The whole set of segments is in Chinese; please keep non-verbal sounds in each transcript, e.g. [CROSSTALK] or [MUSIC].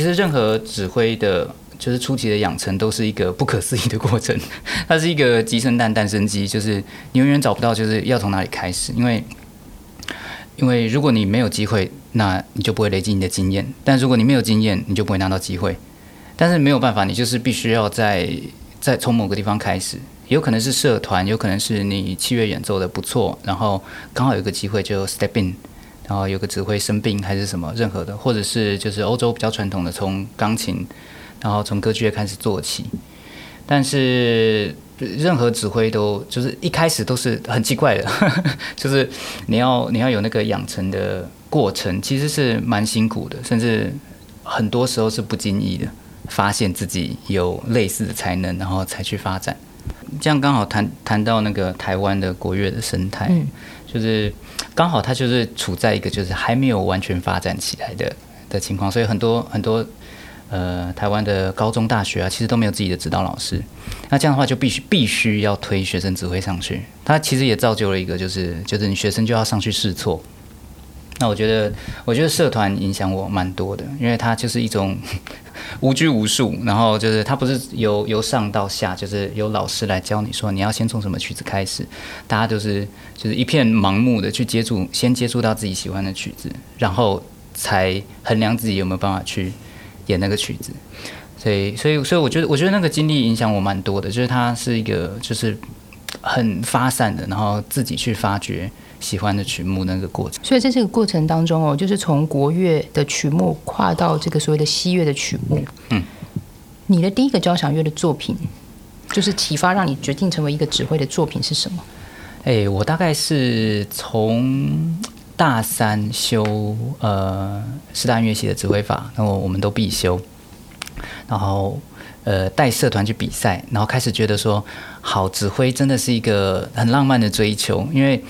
其实任何指挥的，就是初期的养成，都是一个不可思议的过程。它是一个鸡生蛋，蛋生鸡，就是你永远找不到就是要从哪里开始，因为因为如果你没有机会，那你就不会累积你的经验；但如果你没有经验，你就不会拿到机会。但是没有办法，你就是必须要在在从某个地方开始，有可能是社团，有可能是你器乐演奏的不错，然后刚好有个机会就 step in。然后有个指挥生病还是什么，任何的，或者是就是欧洲比较传统的，从钢琴，然后从歌剧院开始做起。但是任何指挥都就是一开始都是很奇怪的，[LAUGHS] 就是你要你要有那个养成的过程，其实是蛮辛苦的，甚至很多时候是不经意的发现自己有类似的才能，然后才去发展。这样刚好谈谈到那个台湾的国乐的生态。就是刚好他就是处在一个就是还没有完全发展起来的的情况，所以很多很多呃台湾的高中大学啊，其实都没有自己的指导老师。那这样的话就必须必须要推学生指挥上去，他其实也造就了一个就是就是你学生就要上去试错。那我觉得我觉得社团影响我蛮多的，因为它就是一种。[LAUGHS] 无拘无束，然后就是它不是由由上到下，就是由老师来教你说你要先从什么曲子开始，大家就是就是一片盲目的去接触，先接触到自己喜欢的曲子，然后才衡量自己有没有办法去演那个曲子。所以，所以，所以我觉得，我觉得那个经历影响我蛮多的，就是它是一个就是很发散的，然后自己去发掘。喜欢的曲目那个过程，所以在这个过程当中哦，就是从国乐的曲目跨到这个所谓的西乐的曲目。嗯，你的第一个交响乐的作品，就是启发让你决定成为一个指挥的作品是什么？哎，我大概是从大三修呃四大音乐系的指挥法，然后我们都必修，然后呃带社团去比赛，然后开始觉得说，好指挥真的是一个很浪漫的追求，因为。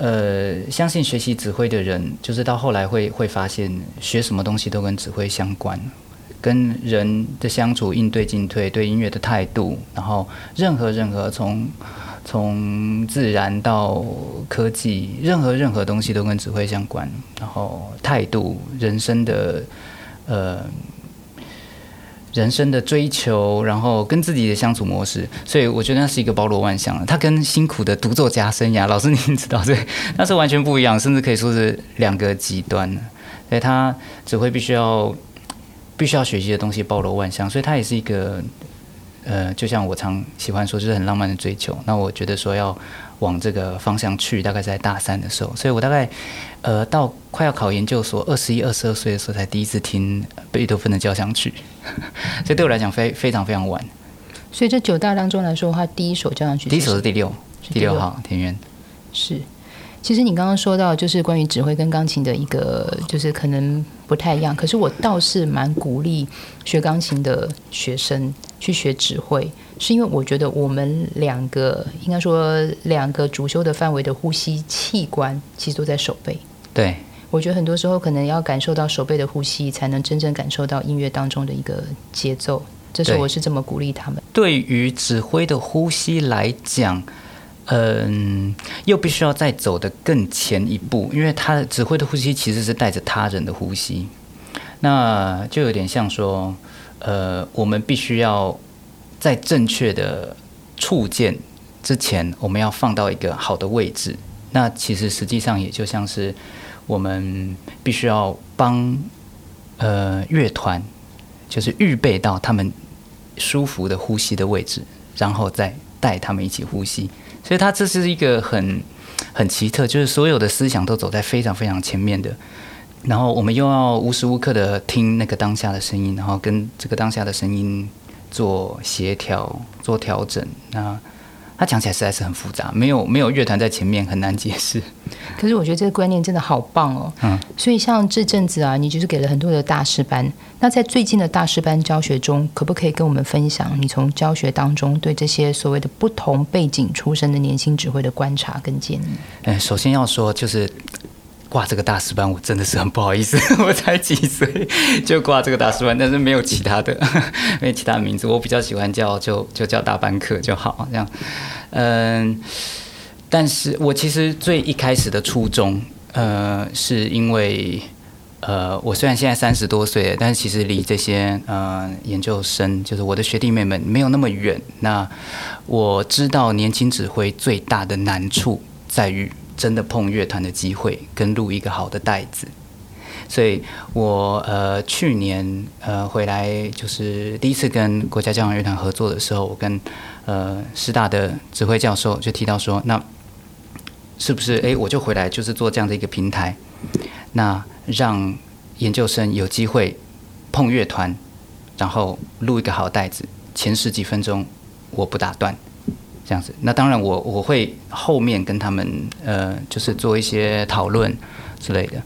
呃，相信学习指挥的人，就是到后来会会发现，学什么东西都跟指挥相关，跟人的相处、应对进退、对音乐的态度，然后任何任何从从自然到科技，任何任何东西都跟指挥相关，然后态度、人生的呃。人生的追求，然后跟自己的相处模式，所以我觉得那是一个包罗万象的。他跟辛苦的独奏家生涯，老师您知道对，那是完全不一样，甚至可以说是两个极端所以他只会必须要必须要学习的东西包罗万象，所以他也是一个呃，就像我常喜欢说，就是很浪漫的追求。那我觉得说要。往这个方向去，大概在大三的时候，所以我大概，呃，到快要考研究所，二十一、二十二岁的时候，才第一次听贝多芬的交响曲，[LAUGHS] 所以对我来讲非非常非常晚。所以这九大当中来说的话，第一首交响曲，第一首是第六，第六号田园，是。其实你刚刚说到，就是关于指挥跟钢琴的一个，就是可能不太一样。可是我倒是蛮鼓励学钢琴的学生去学指挥，是因为我觉得我们两个应该说两个主修的范围的呼吸器官，其实都在手背。对，我觉得很多时候可能要感受到手背的呼吸，才能真正感受到音乐当中的一个节奏。这是我是这么鼓励他们。对于指挥的呼吸来讲。嗯，又必须要再走的更前一步，因为他的指挥的呼吸其实是带着他人的呼吸，那就有点像说，呃，我们必须要在正确的触键之前，我们要放到一个好的位置。那其实实际上也就像是我们必须要帮呃乐团，就是预备到他们舒服的呼吸的位置，然后再带他们一起呼吸。所以它这是一个很很奇特，就是所有的思想都走在非常非常前面的，然后我们又要无时无刻的听那个当下的声音，然后跟这个当下的声音做协调、做调整，那。他讲起来实在是很复杂，没有没有乐团在前面很难解释。[LAUGHS] 可是我觉得这个观念真的好棒哦。嗯。所以像这阵子啊，你就是给了很多的大师班。那在最近的大师班教学中，可不可以跟我们分享你从教学当中对这些所谓的不同背景出身的年轻指挥的观察跟建议？嗯，首先要说就是。挂这个大师班，我真的是很不好意思，[LAUGHS] 我才几岁就挂这个大师班，但是没有其他的，[LAUGHS] 没有其他名字，我比较喜欢叫就就叫大班课就好，这样。嗯，但是我其实最一开始的初衷，呃，是因为呃，我虽然现在三十多岁，但是其实离这些呃研究生，就是我的学弟妹们没有那么远。那我知道年轻指挥最大的难处在于真的碰乐团的机会跟录一个好的带子。所以我呃去年呃回来就是第一次跟国家交响乐团合作的时候，我跟呃师大的指挥教授就提到说，那是不是诶，我就回来就是做这样的一个平台，那让研究生有机会碰乐团，然后录一个好带子，前十几分钟我不打断，这样子。那当然我我会后面跟他们呃就是做一些讨论之类的。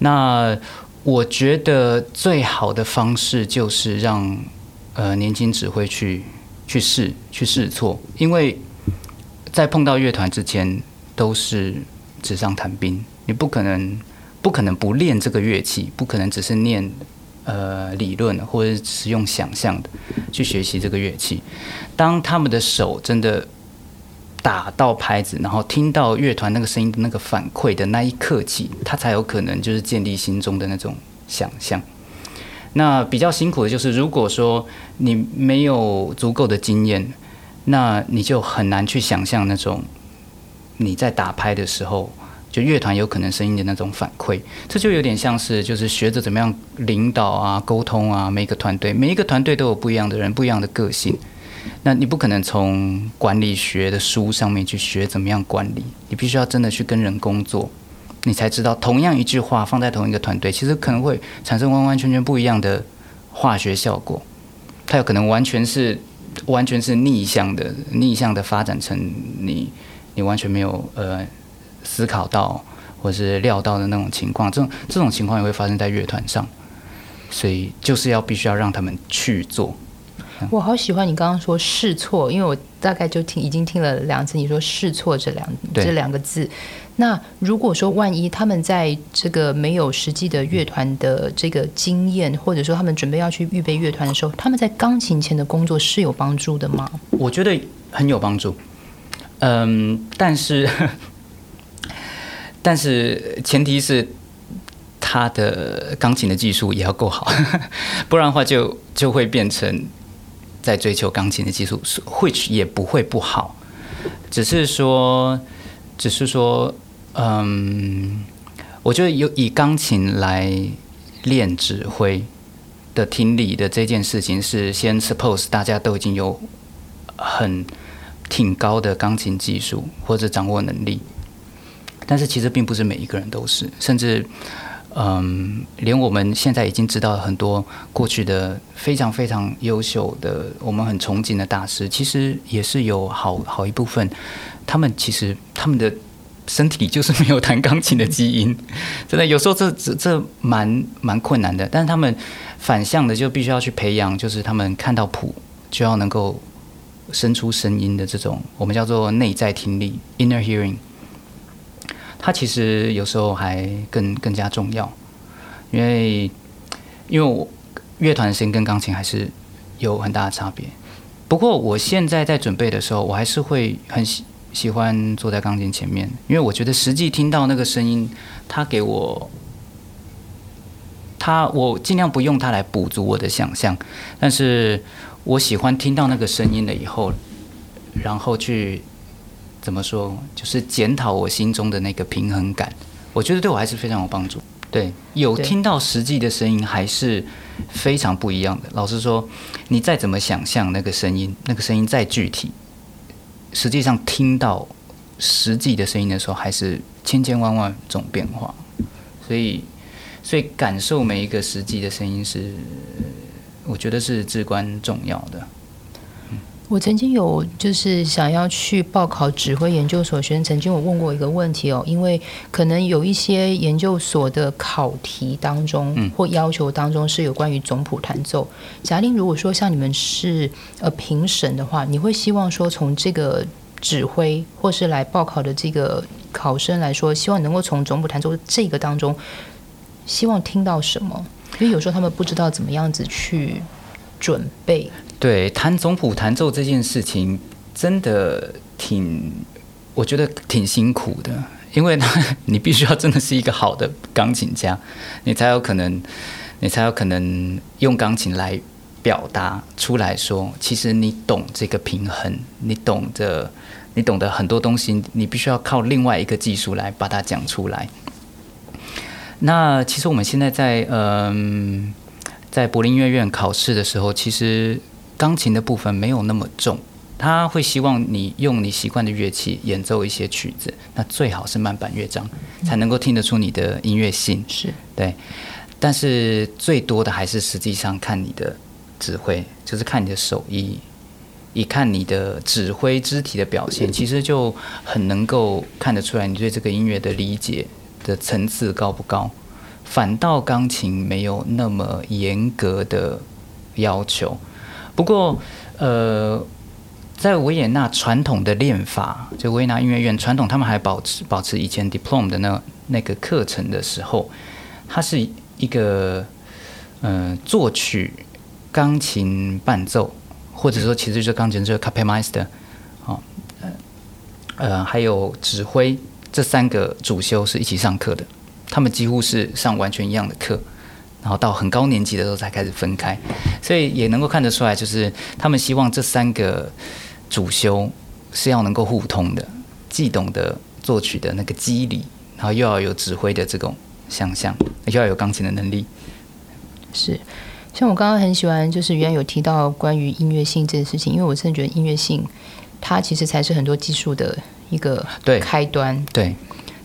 那我觉得最好的方式就是让呃年轻指挥去去试去试错，因为在碰到乐团之前都是纸上谈兵，你不可能不可能不练这个乐器，不可能只是念呃理论或者是用想象的去学习这个乐器。当他们的手真的打到拍子，然后听到乐团那个声音的那个反馈的那一刻起，他才有可能就是建立心中的那种想象。那比较辛苦的就是，如果说你没有足够的经验，那你就很难去想象那种你在打拍的时候，就乐团有可能声音的那种反馈。这就有点像是就是学着怎么样领导啊、沟通啊，每个团队每一个团队都有不一样的人、不一样的个性。那你不可能从管理学的书上面去学怎么样管理，你必须要真的去跟人工作，你才知道同样一句话放在同一个团队，其实可能会产生完完全全不一样的化学效果。它有可能完全是完全是逆向的，逆向的发展成你你完全没有呃思考到或是料到的那种情况。这种这种情况也会发生在乐团上，所以就是要必须要让他们去做。我好喜欢你刚刚说试错，因为我大概就听已经听了两次你说试错这两这两个字。那如果说万一他们在这个没有实际的乐团的这个经验，或者说他们准备要去预备乐团的时候，他们在钢琴前的工作是有帮助的吗？我觉得很有帮助。嗯，但是 [LAUGHS] 但是前提是他的钢琴的技术也要够好，[LAUGHS] 不然的话就就会变成。在追求钢琴的技术，which 也不会不好，只是说，只是说，嗯，我觉得有以钢琴来练指挥的听力的这件事情，是先 suppose 大家都已经有很挺高的钢琴技术或者掌握能力，但是其实并不是每一个人都是，甚至。嗯，连我们现在已经知道很多过去的非常非常优秀的，我们很憧憬的大师，其实也是有好好一部分，他们其实他们的身体就是没有弹钢琴的基因，[LAUGHS] 真的有时候这这这蛮蛮困难的。但是他们反向的就必须要去培养，就是他们看到谱就要能够生出声音的这种，我们叫做内在听力 （inner hearing）。它其实有时候还更更加重要，因为因为我乐团的声音跟钢琴还是有很大的差别。不过我现在在准备的时候，我还是会很喜喜欢坐在钢琴前面，因为我觉得实际听到那个声音，它给我，它我尽量不用它来补足我的想象，但是我喜欢听到那个声音了以后，然后去。怎么说？就是检讨我心中的那个平衡感，我觉得对我还是非常有帮助。对，有听到实际的声音还是非常不一样的。老实说，你再怎么想象那个声音，那个声音再具体，实际上听到实际的声音的时候，还是千千万万种变化。所以，所以感受每一个实际的声音是，我觉得是至关重要的。我曾经有就是想要去报考指挥研究所，学生曾经有问过一个问题哦，因为可能有一些研究所的考题当中或要求当中是有关于总谱弹奏。贾玲，如果说像你们是呃评审的话，你会希望说从这个指挥或是来报考的这个考生来说，希望能够从总谱弹奏这个当中，希望听到什么？因为有时候他们不知道怎么样子去准备。对，弹总谱、弹奏这件事情真的挺，我觉得挺辛苦的，因为他 [LAUGHS] 你必须要真的是一个好的钢琴家，你才有可能，你才有可能用钢琴来表达出来说，其实你懂这个平衡，你懂得，你懂得很多东西，你必须要靠另外一个技术来把它讲出来。那其实我们现在在嗯，在柏林音乐院考试的时候，其实钢琴的部分没有那么重。他会希望你用你习惯的乐器演奏一些曲子，那最好是慢板乐章，才能够听得出你的音乐性。是对，但是最多的还是实际上看你的指挥，就是看你的手艺，一看你的指挥肢体的表现，其实就很能够看得出来你对这个音乐的理解的层次高不高。反倒钢琴没有那么严格的要求，不过呃。在维也纳传统的练法，就维也纳音乐院传统，他们还保持保持以前 diploma 的那那个课程的时候，它是一个嗯作曲、钢琴伴奏，或者说其实就是钢琴这个 Kapellmeister，哦，呃还有指挥这三个主修是一起上课的，他们几乎是上完全一样的课，然后到很高年级的时候才开始分开，所以也能够看得出来，就是他们希望这三个。主修是要能够互通的，既懂得作曲的那个机理，然后又要有指挥的这种想象，又要有钢琴的能力。是，像我刚刚很喜欢，就是原来有提到关于音乐性这件事情，因为我真的觉得音乐性它其实才是很多技术的一个开端。对。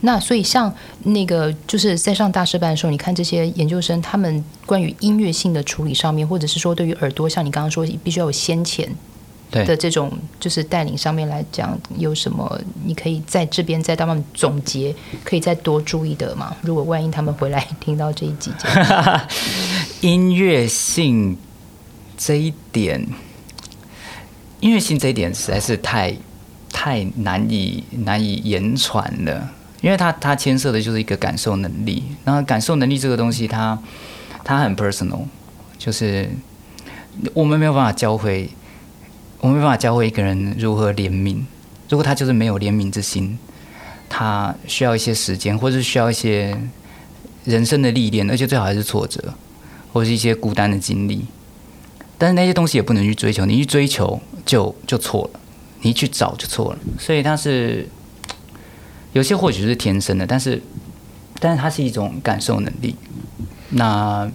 那所以像那个就是在上大师班的时候，你看这些研究生他们关于音乐性的处理上面，或者是说对于耳朵，像你刚刚说，必须要有先前。的这种就是带领上面来讲，有什么你可以在这边再帮他们总结，可以再多注意的吗？如果万一他们回来听到这一集，[LAUGHS] 音乐性这一点，音乐性这一点实在是太太难以难以言传了，因为它它牵涉的就是一个感受能力，然后感受能力这个东西，它它很 personal，就是我们没有办法教会。我们没办法教会一个人如何怜悯，如果他就是没有怜悯之心，他需要一些时间，或者是需要一些人生的历练，而且最好还是挫折，或是一些孤单的经历。但是那些东西也不能去追求，你一追求就就错了，你去找就错了。所以它是有些或许是天生的，但是但是它是一种感受能力。那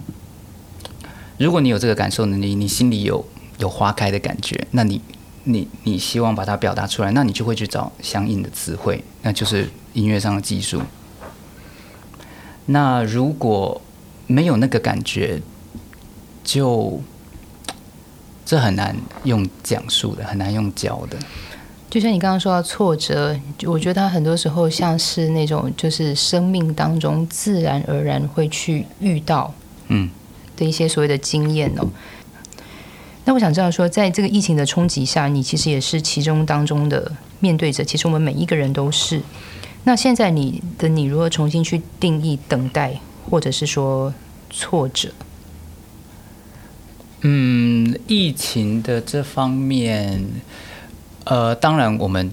如果你有这个感受能力，你心里有。有花开的感觉，那你你你希望把它表达出来，那你就会去找相应的词汇，那就是音乐上的技术。那如果没有那个感觉，就这很难用讲述的，很难用教的。就像你刚刚说到挫折，我觉得它很多时候像是那种就是生命当中自然而然会去遇到嗯的一些所谓的经验哦。那我想知道，说在这个疫情的冲击下，你其实也是其中当中的面对者。其实我们每一个人都是。那现在你的你如何重新去定义等待，或者是说挫折？嗯，疫情的这方面，呃，当然我们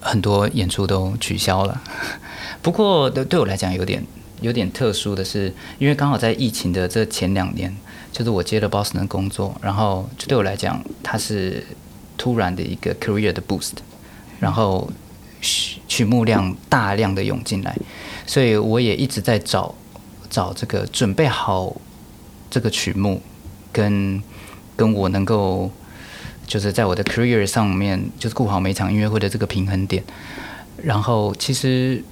很多演出都取消了。[LAUGHS] 不过，对对我来讲有点有点特殊的是，因为刚好在疫情的这前两年。就是我接了 Boston 的工作，然后就对我来讲，它是突然的一个 career 的 boost，然后曲曲目量大量的涌进来，所以我也一直在找找这个准备好这个曲目，跟跟我能够就是在我的 career 上面，就是顾好每场音乐会的这个平衡点。然后其实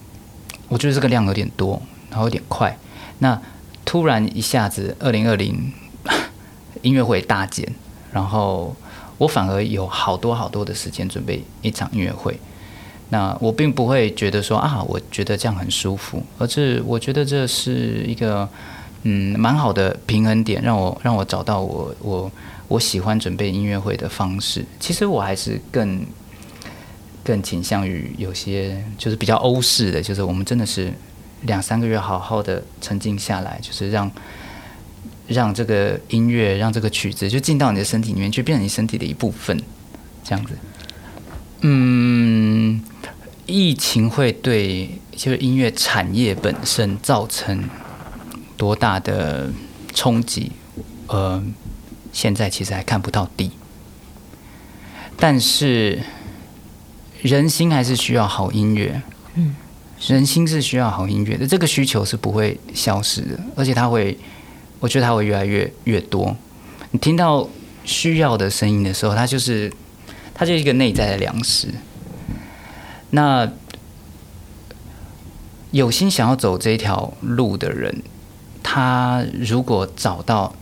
我觉得这个量有点多，然后有点快。那突然一下子，二零二零。[LAUGHS] 音乐会大减，然后我反而有好多好多的时间准备一场音乐会。那我并不会觉得说啊，我觉得这样很舒服，而是我觉得这是一个嗯蛮好的平衡点，让我让我找到我我我喜欢准备音乐会的方式。其实我还是更更倾向于有些就是比较欧式的，就是我们真的是两三个月好好的沉静下来，就是让。让这个音乐，让这个曲子就进到你的身体里面，去变成你身体的一部分，这样子。嗯，疫情会对就是音乐产业本身造成多大的冲击，呃，现在其实还看不到底。但是人心还是需要好音乐，嗯，人心是需要好音乐的，这个需求是不会消失的，而且它会，我觉得它会越来越越多。你听到需要的声音的时候，它就是它就是一个内在的粮食。那有心想要走这条路的人，他如果找到，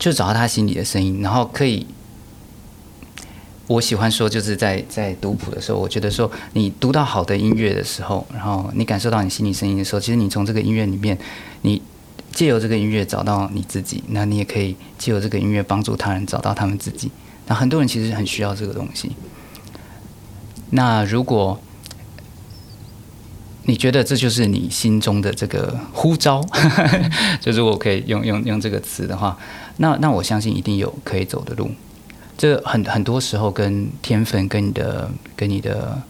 就找到他心里的声音，然后可以，我喜欢说，就是在在读谱的时候，我觉得说，你读到好的音乐的时候，然后你感受到你心里声音的时候，其实你从这个音乐里面，你借由这个音乐找到你自己，那你也可以借由这个音乐帮助他人找到他们自己。那很多人其实很需要这个东西。那如果你觉得这就是你心中的这个呼召，[LAUGHS] 就是我可以用用用这个词的话，那那我相信一定有可以走的路。这很很多时候跟天分、跟你的、跟你的、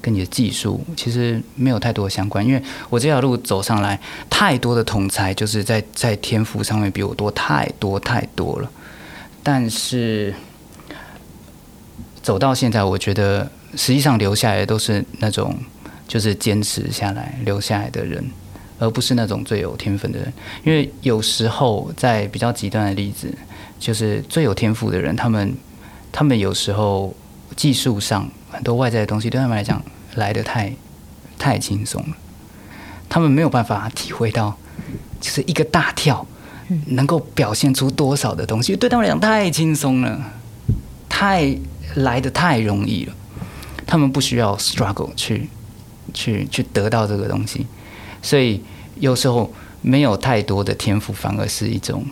跟你的技术，其实没有太多相关。因为我这条路走上来，太多的同才就是在在天赋上面比我多太多太多了。但是走到现在，我觉得实际上留下来的都是那种。就是坚持下来留下来的人，而不是那种最有天分的人。因为有时候在比较极端的例子，就是最有天赋的人，他们他们有时候技术上很多外在的东西对他们来讲来的太太轻松了，他们没有办法体会到，就是一个大跳能够表现出多少的东西，对他们来讲太轻松了，太来的太容易了，他们不需要 struggle 去。去去得到这个东西，所以有时候没有太多的天赋，反而是一种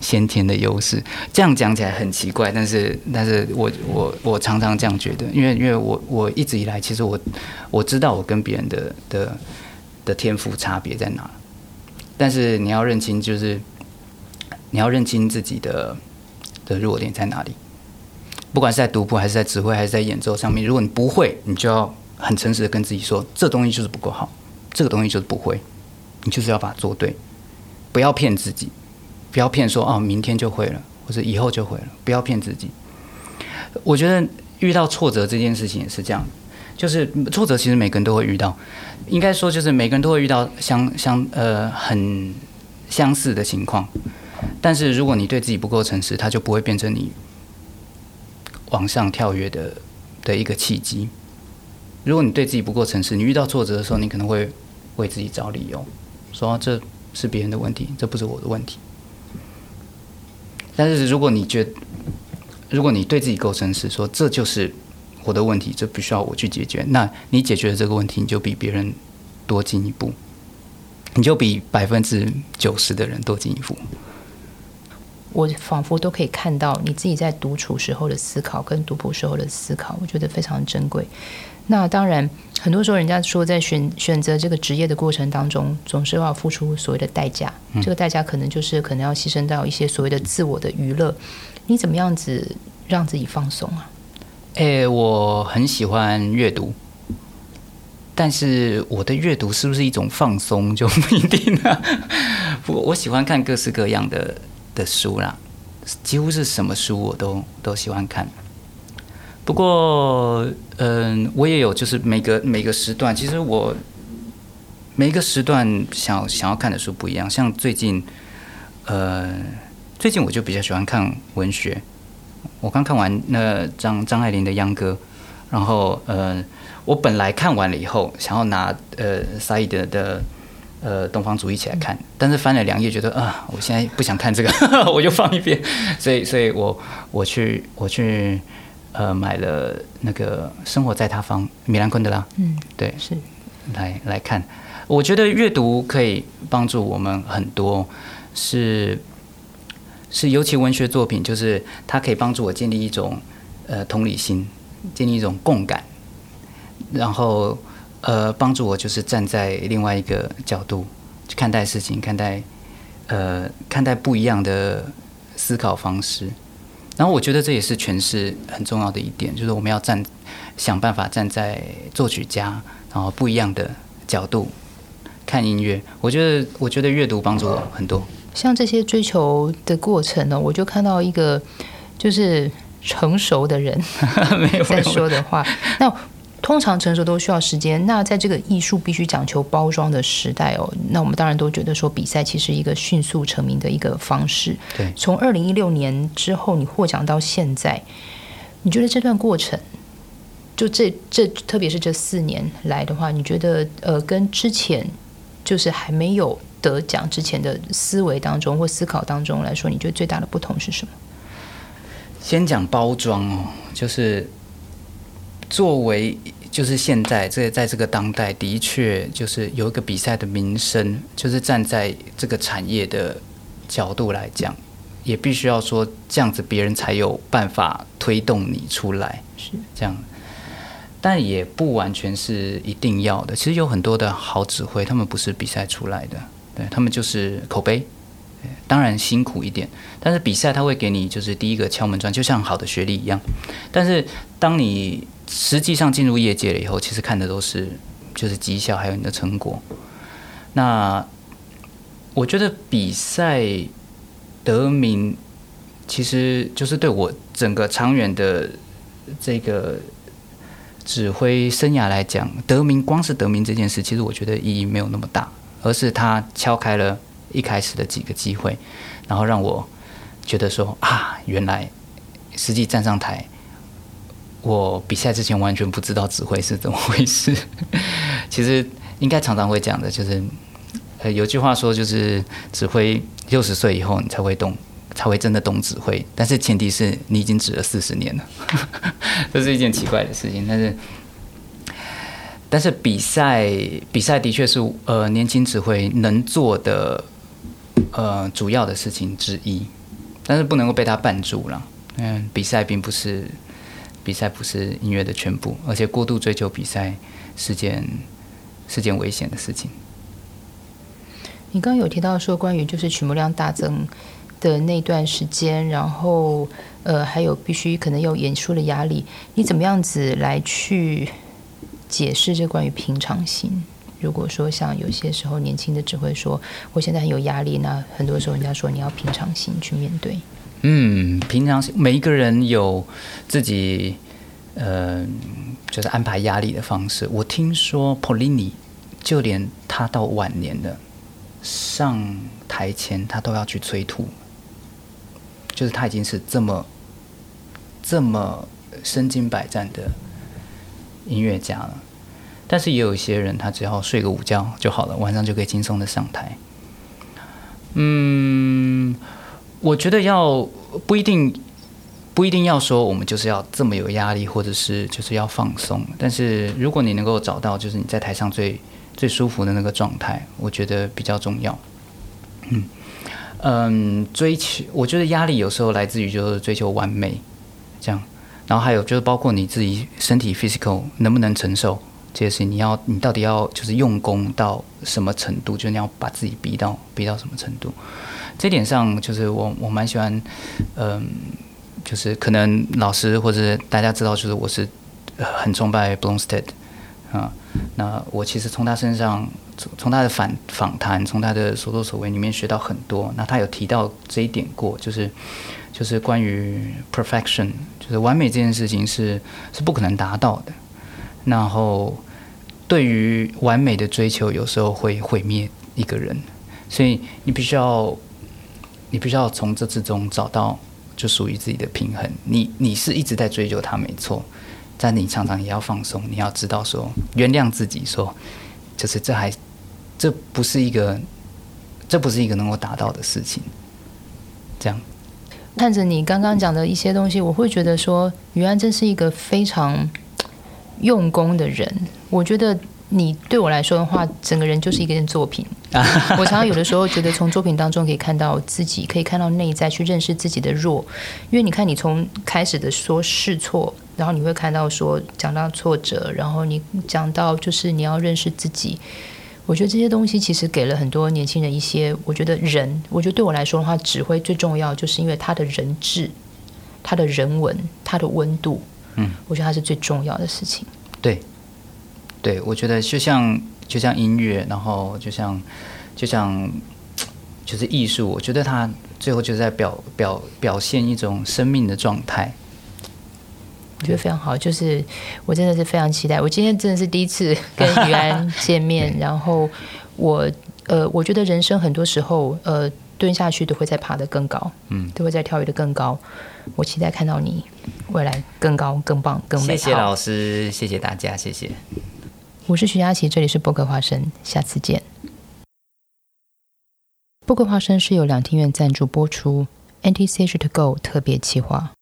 先天的优势。这样讲起来很奇怪，但是但是我我我常常这样觉得，因为因为我我一直以来，其实我我知道我跟别人的的的天赋差别在哪，但是你要认清，就是你要认清自己的的弱点在哪里。不管是在读谱，还是在指挥，还是在演奏上面，如果你不会，你就要。很诚实的跟自己说，这东西就是不够好，这个东西就是不会，你就是要把它做对，不要骗自己，不要骗说哦，明天就会了，或者以后就会了，不要骗自己。我觉得遇到挫折这件事情也是这样，就是挫折其实每个人都会遇到，应该说就是每个人都会遇到相相呃很相似的情况，但是如果你对自己不够诚实，它就不会变成你往上跳跃的的一个契机。如果你对自己不够诚实，你遇到挫折的时候，你可能会为自己找理由，说这是别人的问题，这不是我的问题。但是如果你觉，如果你对自己够诚实，说这就是我的问题，这不需要我去解决，那你解决了这个问题，你就比别人多进一步，你就比百分之九十的人多进一步。我仿佛都可以看到你自己在独处时候的思考，跟读谱时候的思考，我觉得非常珍贵。那当然，很多时候人家说，在选选择这个职业的过程当中，总是要付出所谓的代价。这个代价可能就是可能要牺牲到一些所谓的自我的娱乐。你怎么样子让自己放松啊？诶，我很喜欢阅读，但是我的阅读是不是一种放松就不一定了。不过我喜欢看各式各样的的书啦，几乎是什么书我都都喜欢看。不过，嗯，我也有，就是每个每个时段，其实我每个时段想想要看的书不一样。像最近，呃，最近我就比较喜欢看文学。我刚看完那张张爱玲的《秧歌》，然后，呃，我本来看完了以后，想要拿呃沙溢的的呃东方主义起来看，但是翻了两页，觉得啊，我现在不想看这个，[LAUGHS] 我就放一边。所以，所以我我去我去。呃，买了那个《生活在他方》，米兰昆德拉。嗯，对，是来来看。我觉得阅读可以帮助我们很多，是是尤其文学作品，就是它可以帮助我建立一种呃同理心，建立一种共感，然后呃帮助我就是站在另外一个角度去看待事情，看待呃看待不一样的思考方式。然后我觉得这也是诠释很重要的一点，就是我们要站想办法站在作曲家然后不一样的角度看音乐。我觉得我觉得阅读帮助我很多。像这些追求的过程呢，我就看到一个就是成熟的人 [LAUGHS] 在说的话。那通常成熟都需要时间。那在这个艺术必须讲求包装的时代哦，那我们当然都觉得说比赛其实一个迅速成名的一个方式。对，从二零一六年之后你获奖到现在，你觉得这段过程，就这这特别是这四年来的话，你觉得呃跟之前就是还没有得奖之前的思维当中或思考当中来说，你觉得最大的不同是什么？先讲包装哦，就是作为。就是现在，这在这个当代，的确就是有一个比赛的名声，就是站在这个产业的角度来讲，也必须要说这样子，别人才有办法推动你出来，是这样。但也不完全是一定要的。其实有很多的好指挥，他们不是比赛出来的，对他们就是口碑。当然辛苦一点，但是比赛他会给你就是第一个敲门砖，就像好的学历一样。但是当你实际上进入业界了以后，其实看的都是就是绩效，还有你的成果。那我觉得比赛得名，其实就是对我整个长远的这个指挥生涯来讲，得名光是得名这件事，其实我觉得意义没有那么大，而是他敲开了一开始的几个机会，然后让我觉得说啊，原来实际站上台。我比赛之前完全不知道指挥是怎么回事，[LAUGHS] 其实应该常常会讲的，就是呃有句话说，就是指挥六十岁以后你才会懂，才会真的懂指挥，但是前提是你已经指了四十年了，[LAUGHS] 这是一件奇怪的事情。但是但是比赛比赛的确是呃年轻指挥能做的呃主要的事情之一，但是不能够被他绊住了。嗯，比赛并不是。比赛不是音乐的全部，而且过度追求比赛是件是件危险的事情。你刚刚有提到说关于就是曲目量大增的那段时间，然后呃还有必须可能有演出的压力，你怎么样子来去解释这关于平常心？如果说像有些时候年轻的只会说我现在很有压力，那很多时候人家说你要平常心去面对。嗯，平常每一个人有自己，呃，就是安排压力的方式。我听说 Polini 就连他到晚年的上台前，他都要去催吐，就是他已经是这么这么身经百战的音乐家了。但是也有一些人，他只要睡个午觉就好了，晚上就可以轻松的上台。嗯。我觉得要不一定不一定要说我们就是要这么有压力，或者是就是要放松。但是如果你能够找到就是你在台上最最舒服的那个状态，我觉得比较重要。嗯嗯，追求我觉得压力有时候来自于就是追求完美，这样。然后还有就是包括你自己身体 physical 能不能承受这些事情，你要你到底要就是用功到什么程度，就是你要把自己逼到逼到什么程度。这点上，就是我我蛮喜欢，嗯，就是可能老师或者大家知道，就是我是很崇拜 b l o m s t e a d 啊。那我其实从他身上，从从他的访访谈，从他的所作所为里面学到很多。那他有提到这一点过，就是就是关于 perfection，就是完美这件事情是是不可能达到的。然后对于完美的追求，有时候会毁灭一个人，所以你必须要。你必须要从这之中找到就属于自己的平衡。你你是一直在追求它，没错，但你常常也要放松。你要知道说，原谅自己，说就是这还这不是一个这不是一个能够达到的事情。这样看着你刚刚讲的一些东西，我会觉得说，于安真是一个非常用功的人。我觉得。你对我来说的话，整个人就是一件作品。[LAUGHS] 我常常有的时候觉得，从作品当中可以看到自己，可以看到内在，去认识自己的弱。因为你看，你从开始的说试错，然后你会看到说讲到挫折，然后你讲到就是你要认识自己。我觉得这些东西其实给了很多年轻人一些，我觉得人，我觉得对我来说的话，指挥最重要，就是因为他的人质。他的人文、他的温度，嗯，我觉得它是最重要的事情。对，对，我觉得就像就像音乐，然后就像就像就是艺术，我觉得它最后就是在表表表现一种生命的状态。我觉得非常好，就是我真的是非常期待。我今天真的是第一次 [LAUGHS] 跟于安见面，然后我呃，我觉得人生很多时候呃蹲下去都会再爬得更高，嗯，都会再跳跃得更高。我期待看到你未来更高、更棒、更美好。谢谢老师，谢谢大家，谢谢。我是徐佳琪，这里是波克花生，下次见。波克花生是由两厅院赞助播出，NTC 是 To Go 特别企划。